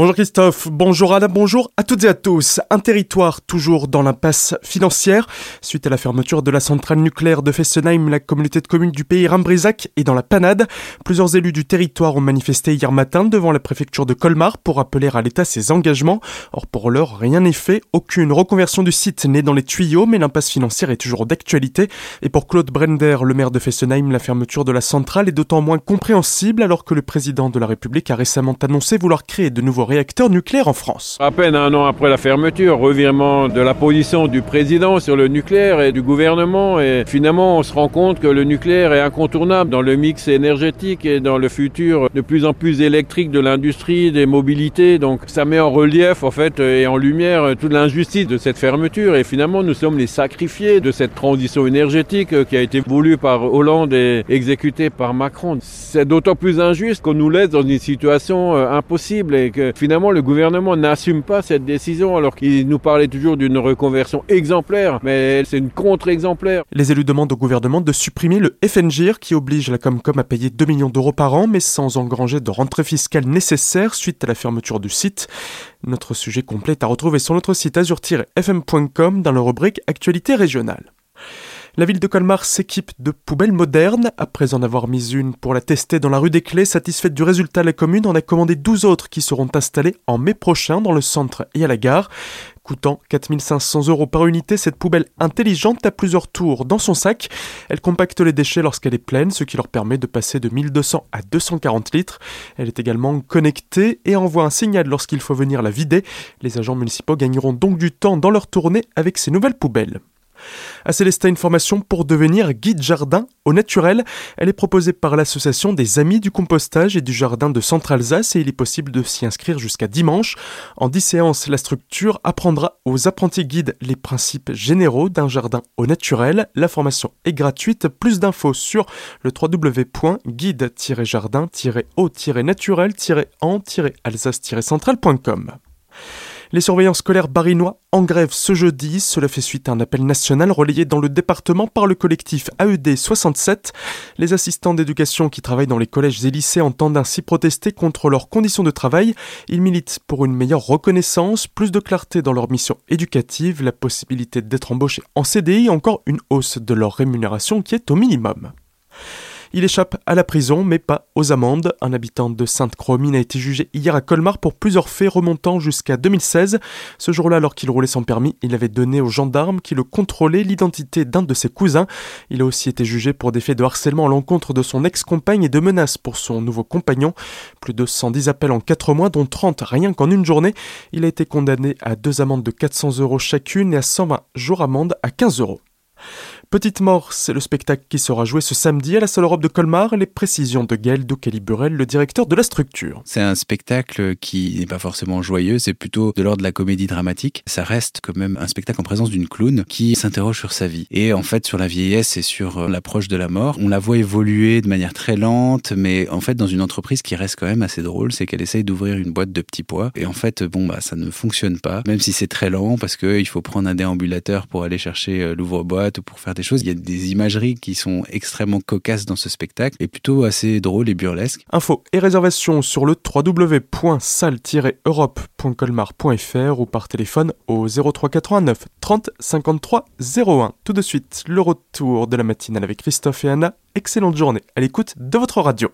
Bonjour Christophe, bonjour Anna, bonjour à toutes et à tous. Un territoire toujours dans l'impasse financière. Suite à la fermeture de la centrale nucléaire de Fessenheim, la communauté de communes du pays Rimbrisac est dans la panade. Plusieurs élus du territoire ont manifesté hier matin devant la préfecture de Colmar pour appeler à l'État ses engagements. Or pour l'heure, rien n'est fait. Aucune reconversion du site n'est dans les tuyaux, mais l'impasse financière est toujours d'actualité. Et pour Claude Brender, le maire de Fessenheim, la fermeture de la centrale est d'autant moins compréhensible alors que le président de la République a récemment annoncé vouloir créer de nouveaux réacteurs nucléaires en France. À peine un an après la fermeture, revirement de la position du président sur le nucléaire et du gouvernement. Et finalement, on se rend compte que le nucléaire est incontournable dans le mix énergétique et dans le futur de plus en plus électrique de l'industrie, des mobilités. Donc ça met en relief en fait et en lumière toute l'injustice de cette fermeture. Et finalement, nous sommes les sacrifiés de cette transition énergétique qui a été voulue par Hollande et exécutée par Macron. C'est d'autant plus injuste qu'on nous laisse dans une situation euh, impossible et que finalement le gouvernement n'assume pas cette décision alors qu'il nous parlait toujours d'une reconversion exemplaire, mais c'est une contre-exemplaire. Les élus demandent au gouvernement de supprimer le FNGIR qui oblige la Comcom à payer 2 millions d'euros par an, mais sans engranger de rentrée fiscale nécessaire suite à la fermeture du site. Notre sujet complet est à retrouver sur notre site azur-fm.com dans la rubrique Actualité régionale. La ville de Colmar s'équipe de poubelles modernes. Après en avoir mis une pour la tester dans la rue des Clés, satisfaite du résultat, la commune en a commandé 12 autres qui seront installées en mai prochain dans le centre et à la gare. Coûtant 4500 euros par unité, cette poubelle intelligente a plusieurs tours dans son sac. Elle compacte les déchets lorsqu'elle est pleine, ce qui leur permet de passer de 1200 à 240 litres. Elle est également connectée et envoie un signal lorsqu'il faut venir la vider. Les agents municipaux gagneront donc du temps dans leur tournée avec ces nouvelles poubelles. À Célestin, une formation pour devenir guide jardin au naturel. Elle est proposée par l'association des Amis du compostage et du jardin de Centre-Alsace et il est possible de s'y inscrire jusqu'à dimanche. En 10 séances, la structure apprendra aux apprentis guides les principes généraux d'un jardin au naturel. La formation est gratuite. Plus d'infos sur le www.guide-jardin-au-naturel-en-alsace-centrale.com. Les surveillants scolaires barinois en grève ce jeudi. Cela fait suite à un appel national relayé dans le département par le collectif AED 67. Les assistants d'éducation qui travaillent dans les collèges et lycées entendent ainsi protester contre leurs conditions de travail. Ils militent pour une meilleure reconnaissance, plus de clarté dans leur mission éducative, la possibilité d'être embauchés en CDI, encore une hausse de leur rémunération qui est au minimum. Il échappe à la prison, mais pas aux amendes. Un habitant de Sainte-Cromine a été jugé hier à Colmar pour plusieurs faits remontant jusqu'à 2016. Ce jour-là, alors qu'il roulait sans permis, il avait donné aux gendarmes qui le contrôlaient l'identité d'un de ses cousins. Il a aussi été jugé pour des faits de harcèlement à l'encontre de son ex-compagne et de menaces pour son nouveau compagnon. Plus de 110 appels en 4 mois, dont 30 rien qu'en une journée. Il a été condamné à deux amendes de 400 euros chacune et à 120 jours amende à 15 euros. Petite mort, c'est le spectacle qui sera joué ce samedi à la Salle Europe de Colmar. Les précisions de Gaël Doucaliburel, le directeur de la structure. C'est un spectacle qui n'est pas forcément joyeux, c'est plutôt de l'ordre de la comédie dramatique. Ça reste quand même un spectacle en présence d'une clown qui s'interroge sur sa vie et en fait sur la vieillesse et sur euh, l'approche de la mort. On la voit évoluer de manière très lente, mais en fait dans une entreprise qui reste quand même assez drôle, c'est qu'elle essaye d'ouvrir une boîte de petits pois et en fait bon bah ça ne fonctionne pas, même si c'est très lent parce qu'il faut prendre un déambulateur pour aller chercher euh, l'ouvre-boîte ou pour faire Il y a des imageries qui sont extrêmement cocasses dans ce spectacle et plutôt assez drôles et burlesques. Infos et réservations sur le www.salle-europe.colmar.fr ou par téléphone au 03 89 30 53 01. Tout de suite, le retour de la matinale avec Christophe et Anna. Excellente journée à l'écoute de votre radio.